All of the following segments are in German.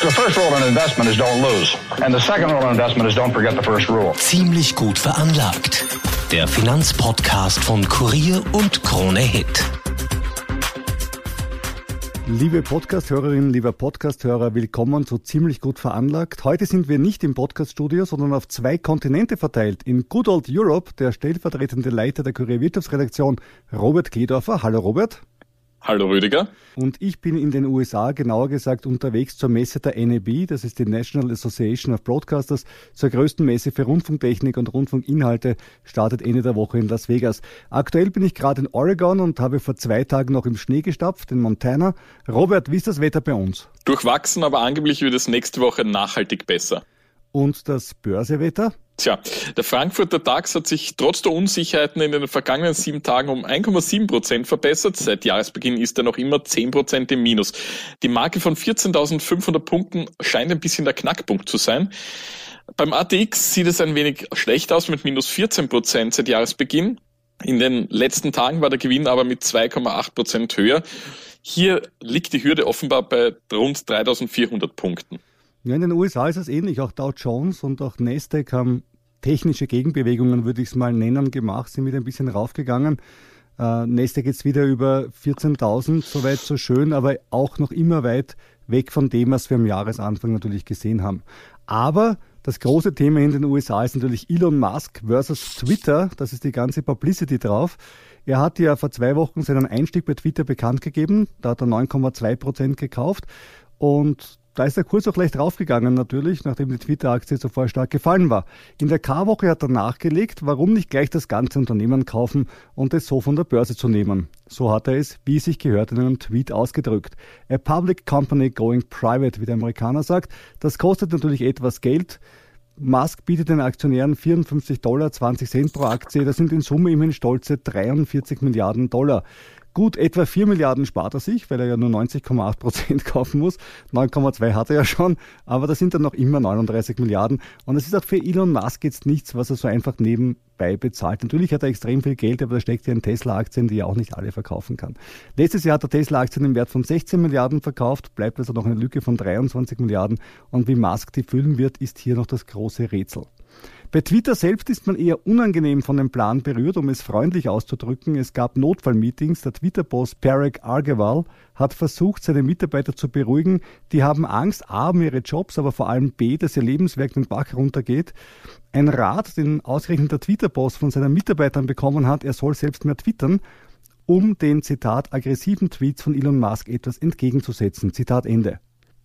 The first rule in investment is don't lose. And the second rule in investment is don't forget the first rule. Ziemlich gut veranlagt. Der Finanzpodcast von Kurier und Krone Hit. Liebe Podcasthörerinnen, lieber Podcasthörer, willkommen zu Ziemlich gut veranlagt. Heute sind wir nicht im Podcaststudio, sondern auf zwei Kontinente verteilt. In Good Old Europe, der stellvertretende Leiter der Kurier Wirtschaftsredaktion, Robert Kledorfer. Hallo Robert. Hallo Rüdiger. Und ich bin in den USA, genauer gesagt, unterwegs zur Messe der NAB, das ist die National Association of Broadcasters, zur größten Messe für Rundfunktechnik und Rundfunkinhalte, startet Ende der Woche in Las Vegas. Aktuell bin ich gerade in Oregon und habe vor zwei Tagen noch im Schnee gestapft, in Montana. Robert, wie ist das Wetter bei uns? Durchwachsen, aber angeblich wird es nächste Woche nachhaltig besser. Und das Börsewetter? Tja, der Frankfurter DAX hat sich trotz der Unsicherheiten in den vergangenen sieben Tagen um 1,7 Prozent verbessert. Seit Jahresbeginn ist er noch immer 10 Prozent im Minus. Die Marke von 14.500 Punkten scheint ein bisschen der Knackpunkt zu sein. Beim ATX sieht es ein wenig schlecht aus mit minus 14 Prozent seit Jahresbeginn. In den letzten Tagen war der Gewinn aber mit 2,8 Prozent höher. Hier liegt die Hürde offenbar bei rund 3.400 Punkten. Ja, in den USA ist es ähnlich. Auch Dow Jones und auch Nasdaq haben technische Gegenbewegungen, würde ich es mal nennen, gemacht, sind wieder ein bisschen raufgegangen. Äh, Nasdaq jetzt wieder über 14.000, soweit so schön, aber auch noch immer weit weg von dem, was wir am Jahresanfang natürlich gesehen haben. Aber das große Thema in den USA ist natürlich Elon Musk versus Twitter. Das ist die ganze Publicity drauf. Er hat ja vor zwei Wochen seinen Einstieg bei Twitter bekannt gegeben. Da hat er 9,2 Prozent gekauft. Und da ist der Kurs auch leicht raufgegangen natürlich, nachdem die Twitter-Aktie zuvor stark gefallen war. In der K-Woche hat er nachgelegt, warum nicht gleich das ganze Unternehmen kaufen und es so von der Börse zu nehmen. So hat er es, wie es sich gehört, in einem Tweet ausgedrückt. A public company going private, wie der Amerikaner sagt. Das kostet natürlich etwas Geld. Musk bietet den Aktionären 54 Dollar 20 Cent pro Aktie. Das sind in Summe immerhin stolze 43 Milliarden Dollar. Gut, etwa 4 Milliarden spart er sich, weil er ja nur 90,8 Prozent kaufen muss. 9,2 hat er ja schon, aber das sind dann noch immer 39 Milliarden. Und es ist auch für Elon Musk jetzt nichts, was er so einfach nebenbei bezahlt. Natürlich hat er extrem viel Geld, aber da steckt ja in Tesla-Aktien, die er auch nicht alle verkaufen kann. Letztes Jahr hat er Tesla-Aktien im Wert von 16 Milliarden verkauft, bleibt also noch eine Lücke von 23 Milliarden. Und wie Musk die füllen wird, ist hier noch das große Rätsel. Bei Twitter selbst ist man eher unangenehm von dem Plan berührt, um es freundlich auszudrücken. Es gab Notfallmeetings. Der Twitter-Boss Parek Argewal hat versucht, seine Mitarbeiter zu beruhigen. Die haben Angst, A, um ihre Jobs, aber vor allem B, dass ihr Lebenswerk den Bach runtergeht. Ein Rat, den ausgerechnet der Twitter-Boss von seinen Mitarbeitern bekommen hat, er soll selbst mehr twittern, um den, Zitat, aggressiven Tweets von Elon Musk etwas entgegenzusetzen. Zitat Ende.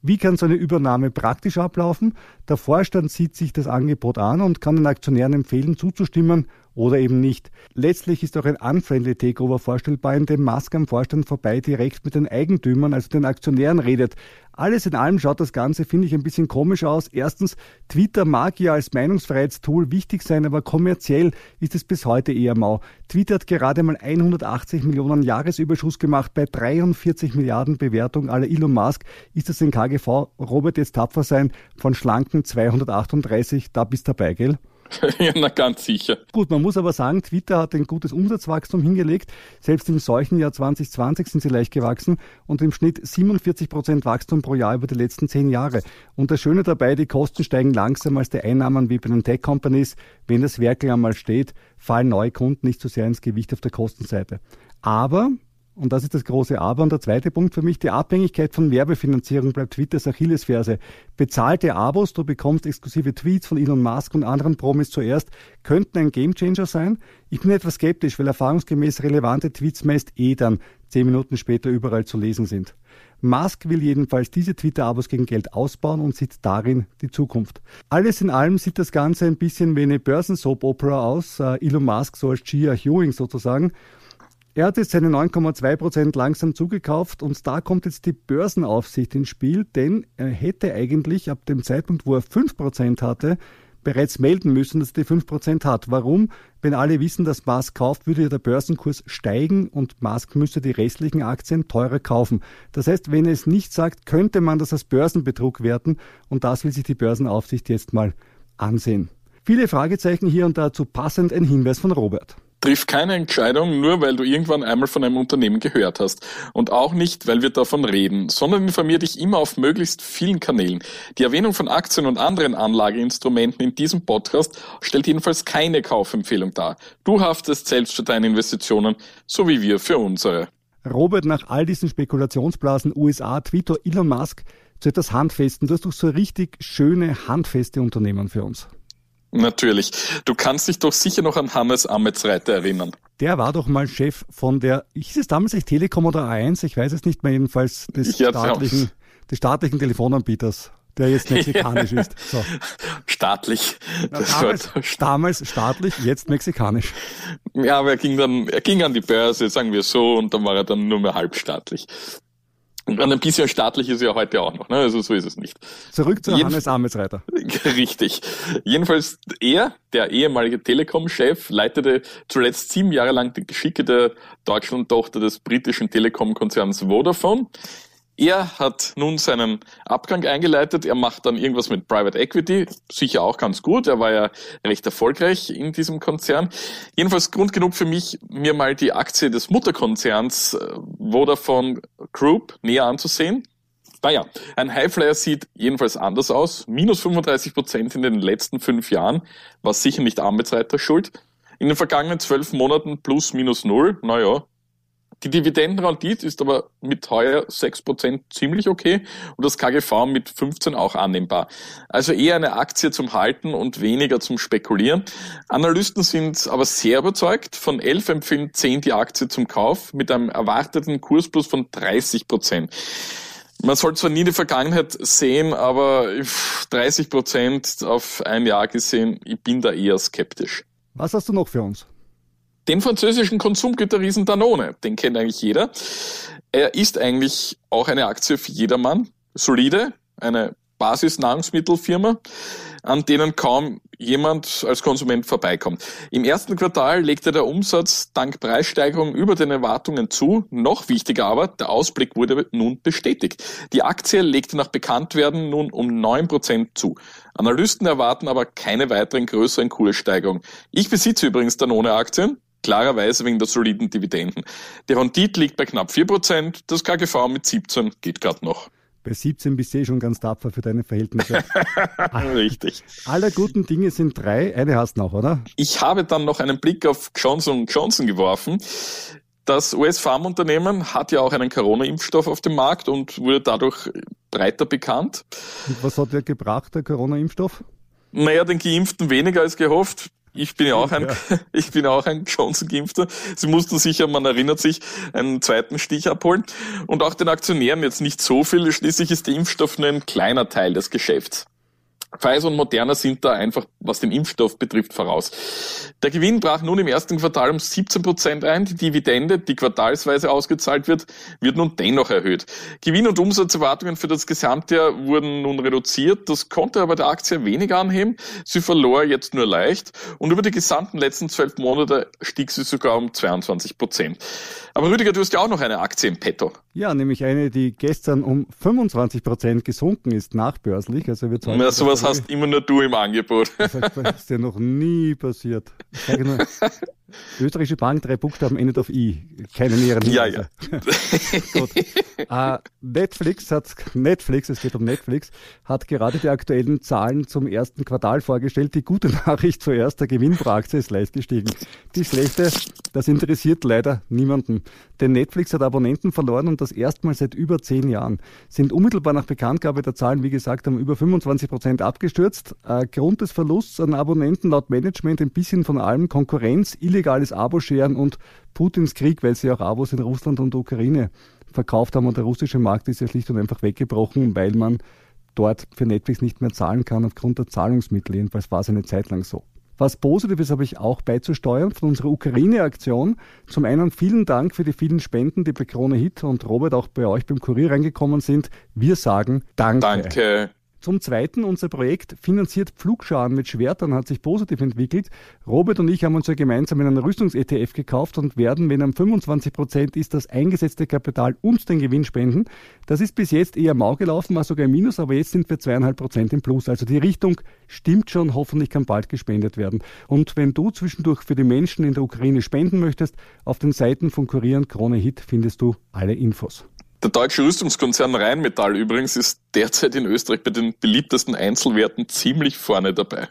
Wie kann so eine Übernahme praktisch ablaufen? Der Vorstand sieht sich das Angebot an und kann den Aktionären empfehlen, zuzustimmen oder eben nicht. Letztlich ist auch ein unfriendly Takeover vorstellbar, in dem Musk am Vorstand vorbei direkt mit den Eigentümern, also den Aktionären redet. Alles in allem schaut das Ganze, finde ich, ein bisschen komisch aus. Erstens, Twitter mag ja als Meinungsfreiheitstool wichtig sein, aber kommerziell ist es bis heute eher mau. Twitter hat gerade mal 180 Millionen Jahresüberschuss gemacht bei 43 Milliarden Bewertung aller Elon Musk. Ist das in KGV, Robert, jetzt tapfer sein, von schlanken 238, da bist dabei, gell? ja, na ganz sicher. Gut, man muss aber sagen, Twitter hat ein gutes Umsatzwachstum hingelegt. Selbst im solchen Jahr 2020 sind sie leicht gewachsen und im Schnitt 47 Prozent Wachstum pro Jahr über die letzten zehn Jahre. Und das Schöne dabei, die Kosten steigen langsam als die Einnahmen wie bei den Tech-Companies. Wenn das Werkel einmal steht, fallen neue Kunden nicht so sehr ins Gewicht auf der Kostenseite. Aber und das ist das große Aber. Und der zweite Punkt für mich, die Abhängigkeit von Werbefinanzierung bleibt Twitters Achillesferse. Bezahlte Abos, du bekommst exklusive Tweets von Elon Musk und anderen Promis zuerst, könnten ein Gamechanger sein. Ich bin etwas skeptisch, weil erfahrungsgemäß relevante Tweets meist eh dann zehn Minuten später überall zu lesen sind. Musk will jedenfalls diese Twitter-Abos gegen Geld ausbauen und sieht darin die Zukunft. Alles in allem sieht das Ganze ein bisschen wie eine Börsensoap-Opera aus. Äh, Elon Musk so als Gia Ewing sozusagen. Er hat jetzt seine 9,2 Prozent langsam zugekauft und da kommt jetzt die Börsenaufsicht ins Spiel, denn er hätte eigentlich ab dem Zeitpunkt, wo er 5 Prozent hatte, bereits melden müssen, dass er die 5 Prozent hat. Warum? Wenn alle wissen, dass Musk kauft, würde ja der Börsenkurs steigen und Musk müsste die restlichen Aktien teurer kaufen. Das heißt, wenn er es nicht sagt, könnte man das als Börsenbetrug werten und das will sich die Börsenaufsicht jetzt mal ansehen. Viele Fragezeichen hier und dazu passend ein Hinweis von Robert. Triff keine Entscheidung nur, weil du irgendwann einmal von einem Unternehmen gehört hast. Und auch nicht, weil wir davon reden, sondern informier dich immer auf möglichst vielen Kanälen. Die Erwähnung von Aktien und anderen Anlageinstrumenten in diesem Podcast stellt jedenfalls keine Kaufempfehlung dar. Du haftest selbst für deine Investitionen, so wie wir für unsere. Robert, nach all diesen Spekulationsblasen USA, Twitter, Elon Musk zu etwas Handfesten. Du hast doch so richtig schöne, handfeste Unternehmen für uns. Natürlich. Du kannst dich doch sicher noch an Hannes Ametsreiter erinnern. Der war doch mal Chef von der, hieß es damals echt Telekom oder A1? Ich weiß es nicht mehr, jedenfalls des, ja, staatlichen, des staatlichen Telefonanbieters der jetzt mexikanisch ist. So. Staatlich. Damals, damals, staatlich, jetzt mexikanisch. Ja, aber er ging dann, er ging an die Börse, sagen wir so, und dann war er dann nur mehr halbstaatlich. Und ein bisschen staatlich ist er ja heute auch noch, ne? also so ist es nicht. Zurück zu Jeden Hannes Amesreiter. Richtig. Jedenfalls er, der ehemalige Telekom-Chef, leitete zuletzt sieben Jahre lang die Geschicke der Deutschland-Tochter des britischen Telekom-Konzerns Vodafone. Er hat nun seinen Abgang eingeleitet. Er macht dann irgendwas mit Private Equity. Sicher auch ganz gut. Er war ja recht erfolgreich in diesem Konzern. Jedenfalls Grund genug für mich, mir mal die Aktie des Mutterkonzerns äh, Vodafone Group näher anzusehen. Naja, ein Highflyer sieht jedenfalls anders aus. Minus 35 Prozent in den letzten fünf Jahren war sicher nicht Arbeitsreiter schuld. In den vergangenen zwölf Monaten plus minus null. Naja, die Dividendenrendite ist aber mit heuer 6% ziemlich okay und das KGV mit 15 auch annehmbar. Also eher eine Aktie zum Halten und weniger zum Spekulieren. Analysten sind aber sehr überzeugt. Von 11 empfehlen 10 die Aktie zum Kauf mit einem erwarteten Kursplus von 30%. Man soll zwar nie die Vergangenheit sehen, aber 30% auf ein Jahr gesehen, ich bin da eher skeptisch. Was hast du noch für uns? Den französischen Konsumgüterriesen Danone, den kennt eigentlich jeder. Er ist eigentlich auch eine Aktie für jedermann. Solide, eine Basisnahrungsmittelfirma, an denen kaum jemand als Konsument vorbeikommt. Im ersten Quartal legte der Umsatz dank Preissteigerung über den Erwartungen zu. Noch wichtiger aber, der Ausblick wurde nun bestätigt. Die Aktie legte nach Bekanntwerden nun um neun Prozent zu. Analysten erwarten aber keine weiteren größeren Kurssteigerungen. Ich besitze übrigens Danone-Aktien klarerweise wegen der soliden Dividenden. Die Rendite liegt bei knapp 4%, das KGV mit 17 geht gerade noch. Bei 17 bist du eh schon ganz tapfer für deine Verhältnisse. Richtig. Alle guten Dinge sind drei, eine hast du noch, oder? Ich habe dann noch einen Blick auf Johnson Johnson geworfen. Das US-Pharmaunternehmen hat ja auch einen Corona-Impfstoff auf dem Markt und wurde dadurch breiter bekannt. Und was hat der gebracht, der Corona-Impfstoff? Naja, den Geimpften weniger als gehofft. Ich bin ja auch ein, ja. ich bin auch ein Johnson-Geimpfter. Sie mussten sicher, man erinnert sich, einen zweiten Stich abholen. Und auch den Aktionären jetzt nicht so viel. Schließlich ist der Impfstoff nur ein kleiner Teil des Geschäfts. Pfizer und Moderna sind da einfach, was den Impfstoff betrifft, voraus. Der Gewinn brach nun im ersten Quartal um 17 Prozent ein. Die Dividende, die quartalsweise ausgezahlt wird, wird nun dennoch erhöht. Gewinn- und Umsatzerwartungen für das Gesamtjahr wurden nun reduziert. Das konnte aber der Aktie wenig anheben. Sie verlor jetzt nur leicht und über die gesamten letzten zwölf Monate stieg sie sogar um 22 Prozent. Aber Rüdiger, du hast ja auch noch eine Aktie im Petto. Ja, nämlich eine, die gestern um 25 Prozent gesunken ist, nachbörslich. Also wird ja, sowas hast immer nur du im Angebot. Das ist ja noch nie passiert. Ich sage nur, Österreichische Bank, drei Buchstaben endet auf I. Keine näheren Hinweise. Ja, ja. Gut. Uh, Netflix hat, Netflix, es geht um Netflix, hat gerade die aktuellen Zahlen zum ersten Quartal vorgestellt. Die gute Nachricht zuerst, der Gewinn pro Aktie ist leicht gestiegen. Die schlechte, das interessiert leider niemanden. Denn Netflix hat Abonnenten verloren und das erstmal seit über zehn Jahren. Sind unmittelbar nach Bekanntgabe der Zahlen, wie gesagt, um über 25 Prozent abgestürzt. Uh, Grund des Verlusts an Abonnenten laut Management ein bisschen von allem Konkurrenz, illegales Abo-Scheren und Putins Krieg, weil sie auch Abos in Russland und Ukraine verkauft haben und der russische Markt ist ja schlicht und einfach weggebrochen, weil man dort für Netflix nicht mehr zahlen kann aufgrund der Zahlungsmittel. Jedenfalls war es eine Zeit lang so. Was Positives habe ich auch beizusteuern von unserer Ukraine-Aktion. Zum einen vielen Dank für die vielen Spenden, die bei Krone Hit und Robert auch bei euch beim Kurier reingekommen sind. Wir sagen Danke. Danke. Zum Zweiten, unser Projekt finanziert Pflugscharen mit Schwertern hat sich positiv entwickelt. Robert und ich haben uns ja gemeinsam in einen Rüstungs-ETF gekauft und werden, wenn am 25 Prozent ist, das eingesetzte Kapital und den Gewinn spenden. Das ist bis jetzt eher mau gelaufen, war sogar im Minus, aber jetzt sind wir zweieinhalb Prozent im Plus. Also die Richtung stimmt schon, hoffentlich kann bald gespendet werden. Und wenn du zwischendurch für die Menschen in der Ukraine spenden möchtest, auf den Seiten von Kurier Krone Hit findest du alle Infos. Der deutsche Rüstungskonzern Rheinmetall übrigens ist derzeit in Österreich bei den beliebtesten Einzelwerten ziemlich vorne dabei.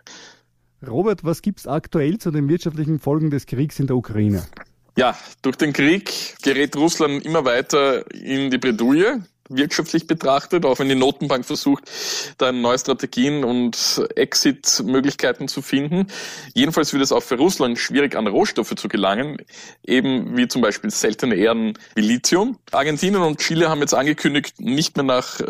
Robert, was gibt es aktuell zu den wirtschaftlichen Folgen des Kriegs in der Ukraine? Ja, durch den Krieg gerät Russland immer weiter in die Bredouille wirtschaftlich betrachtet, auch wenn die Notenbank versucht, da neue Strategien und Exit-Möglichkeiten zu finden. Jedenfalls wird es auch für Russland schwierig, an Rohstoffe zu gelangen, eben wie zum Beispiel seltene Erden wie Lithium. Argentinien und Chile haben jetzt angekündigt, nicht mehr nach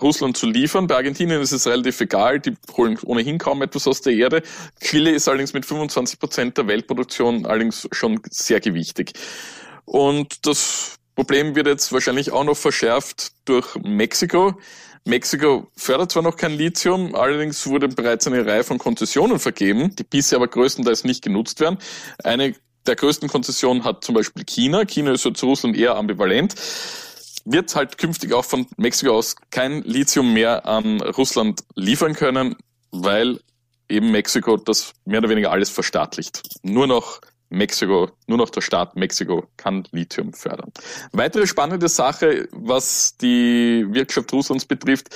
Russland zu liefern. Bei Argentinien ist es relativ egal, die holen ohnehin kaum etwas aus der Erde. Chile ist allerdings mit 25 Prozent der Weltproduktion allerdings schon sehr gewichtig. Und das Problem wird jetzt wahrscheinlich auch noch verschärft durch Mexiko. Mexiko fördert zwar noch kein Lithium, allerdings wurde bereits eine Reihe von Konzessionen vergeben, die bisher aber größtenteils nicht genutzt werden. Eine der größten Konzessionen hat zum Beispiel China. China ist ja zu Russland eher ambivalent. Wird halt künftig auch von Mexiko aus kein Lithium mehr an Russland liefern können, weil eben Mexiko das mehr oder weniger alles verstaatlicht. Nur noch Mexiko, nur noch der Staat Mexiko kann Lithium fördern. Weitere spannende Sache, was die Wirtschaft Russlands betrifft,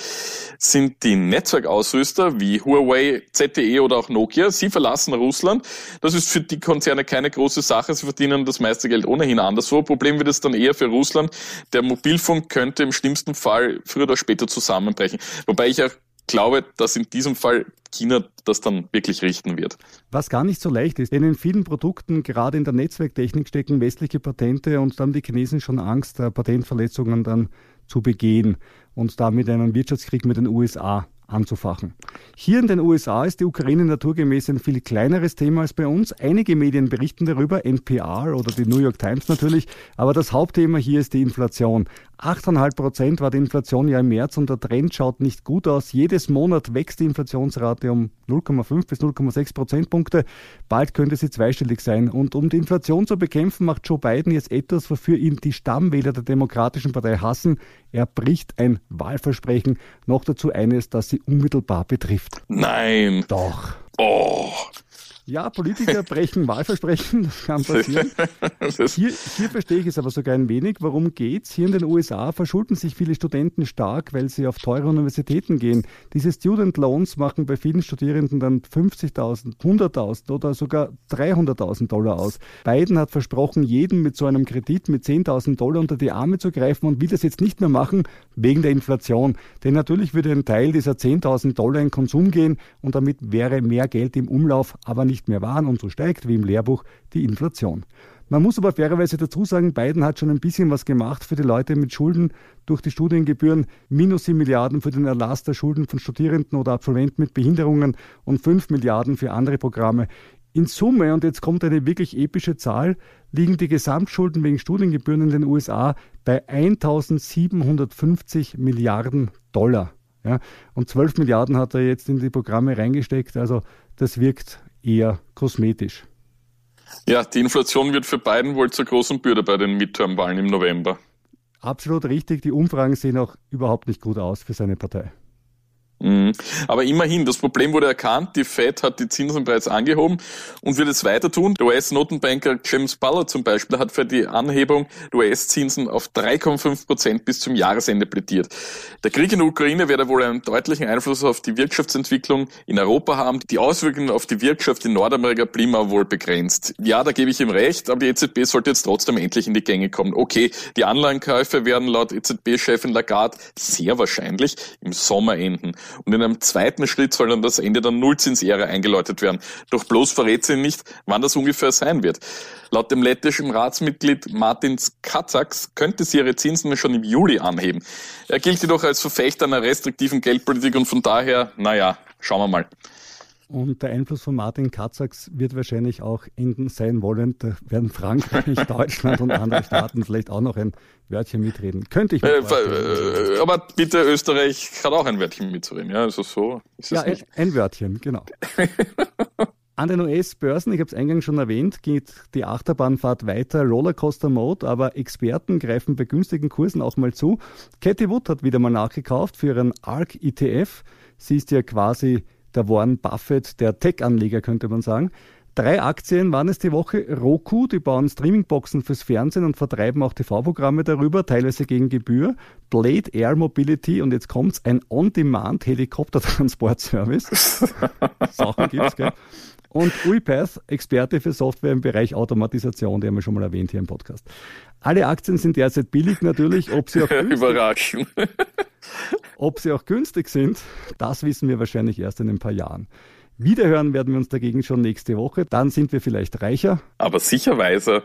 sind die Netzwerkausrüster wie Huawei, ZTE oder auch Nokia. Sie verlassen Russland. Das ist für die Konzerne keine große Sache. Sie verdienen das meiste Geld ohnehin anderswo. Problem wird es dann eher für Russland. Der Mobilfunk könnte im schlimmsten Fall früher oder später zusammenbrechen. Wobei ich auch glaube, dass in diesem Fall China das dann wirklich richten wird. Was gar nicht so leicht ist, denn in vielen Produkten, gerade in der Netzwerktechnik, stecken westliche Patente und da haben die Chinesen schon Angst, Patentverletzungen dann zu begehen und damit einen Wirtschaftskrieg mit den USA anzufachen. Hier in den USA ist die Ukraine naturgemäß ein viel kleineres Thema als bei uns. Einige Medien berichten darüber, NPR oder die New York Times natürlich, aber das Hauptthema hier ist die Inflation. 8,5 Prozent war die Inflation ja im März und der Trend schaut nicht gut aus. Jedes Monat wächst die Inflationsrate um 0,5 bis 0,6 Prozentpunkte. Bald könnte sie zweistellig sein. Und um die Inflation zu bekämpfen, macht Joe Biden jetzt etwas, wofür ihn die Stammwähler der Demokratischen Partei hassen. Er bricht ein Wahlversprechen, noch dazu eines, das sie unmittelbar betrifft. Nein. Doch. Oh. Ja, Politiker brechen Wahlversprechen, das kann passieren. Hier, hier verstehe ich es aber sogar ein wenig. Worum geht's? Hier in den USA verschulden sich viele Studenten stark, weil sie auf teure Universitäten gehen. Diese Student Loans machen bei vielen Studierenden dann 50.000, 100.000 oder sogar 300.000 Dollar aus. Biden hat versprochen, jedem mit so einem Kredit mit 10.000 Dollar unter die Arme zu greifen und will das jetzt nicht mehr machen wegen der Inflation. Denn natürlich würde ein Teil dieser 10.000 Dollar in Konsum gehen und damit wäre mehr Geld im Umlauf, aber nicht nicht mehr waren und so steigt, wie im Lehrbuch, die Inflation. Man muss aber fairerweise dazu sagen, Biden hat schon ein bisschen was gemacht für die Leute mit Schulden durch die Studiengebühren, minus 7 Milliarden für den Erlass der Schulden von Studierenden oder Absolventen mit Behinderungen und 5 Milliarden für andere Programme. In Summe, und jetzt kommt eine wirklich epische Zahl, liegen die Gesamtschulden wegen Studiengebühren in den USA bei 1750 Milliarden Dollar. Ja, und 12 Milliarden hat er jetzt in die Programme reingesteckt. Also das wirkt eher kosmetisch. Ja, die Inflation wird für Biden wohl zur großen Bürde bei den Midterm-Wahlen im November. Absolut richtig. Die Umfragen sehen auch überhaupt nicht gut aus für seine Partei. Mhm. Aber immerhin, das Problem wurde erkannt, die Fed hat die Zinsen bereits angehoben und wird es weiter tun. Der US-Notenbanker James Ballard zum Beispiel hat für die Anhebung der US-Zinsen auf 3,5 Prozent bis zum Jahresende plädiert. Der Krieg in der Ukraine werde wohl einen deutlichen Einfluss auf die Wirtschaftsentwicklung in Europa haben. Die Auswirkungen auf die Wirtschaft in Nordamerika blieben aber wohl begrenzt. Ja, da gebe ich ihm recht, aber die EZB sollte jetzt trotzdem endlich in die Gänge kommen. Okay, die Anleihenkäufe werden laut EZB-Chefin Lagarde sehr wahrscheinlich im Sommer enden. Und in einem zweiten Schritt soll dann das Ende der Nullzinsära eingeläutet werden. Doch bloß verrät sie nicht, wann das ungefähr sein wird. Laut dem lettischen Ratsmitglied Martins Katzaks könnte sie ihre Zinsen schon im Juli anheben. Er gilt jedoch als Verfechter einer restriktiven Geldpolitik und von daher, naja, schauen wir mal. Und der Einfluss von Martin Katzaks wird wahrscheinlich auch enden sein wollen. Da werden Frankreich, Deutschland und andere Staaten vielleicht auch noch ein Wörtchen mitreden. Könnte ich mir äh, äh, Aber bitte, Österreich hat auch ein Wörtchen mitzureden. Ja, also so ist ja, es nicht. Ein Wörtchen, genau. An den US-Börsen, ich habe es eingangs schon erwähnt, geht die Achterbahnfahrt weiter, Rollercoaster Mode, aber Experten greifen bei günstigen Kursen auch mal zu. Cathy Wood hat wieder mal nachgekauft für ihren ARC ETF. Sie ist ja quasi der Warren Buffett der Tech-Anleger, könnte man sagen. Drei Aktien waren es die Woche. Roku, die bauen Streamingboxen fürs Fernsehen und vertreiben auch TV-Programme darüber, teilweise gegen Gebühr. Blade Air Mobility und jetzt kommt's, ein On-Demand-Helikoptertransportservice. Sachen gibt's, gell? Und UiPath, Experte für Software im Bereich Automatisation, die haben wir schon mal erwähnt hier im Podcast. Alle Aktien sind derzeit billig natürlich, ob sie auch Überraschend. ob sie auch günstig sind, das wissen wir wahrscheinlich erst in ein paar Jahren. Wiederhören werden wir uns dagegen schon nächste Woche. Dann sind wir vielleicht reicher. Aber sicher weiser.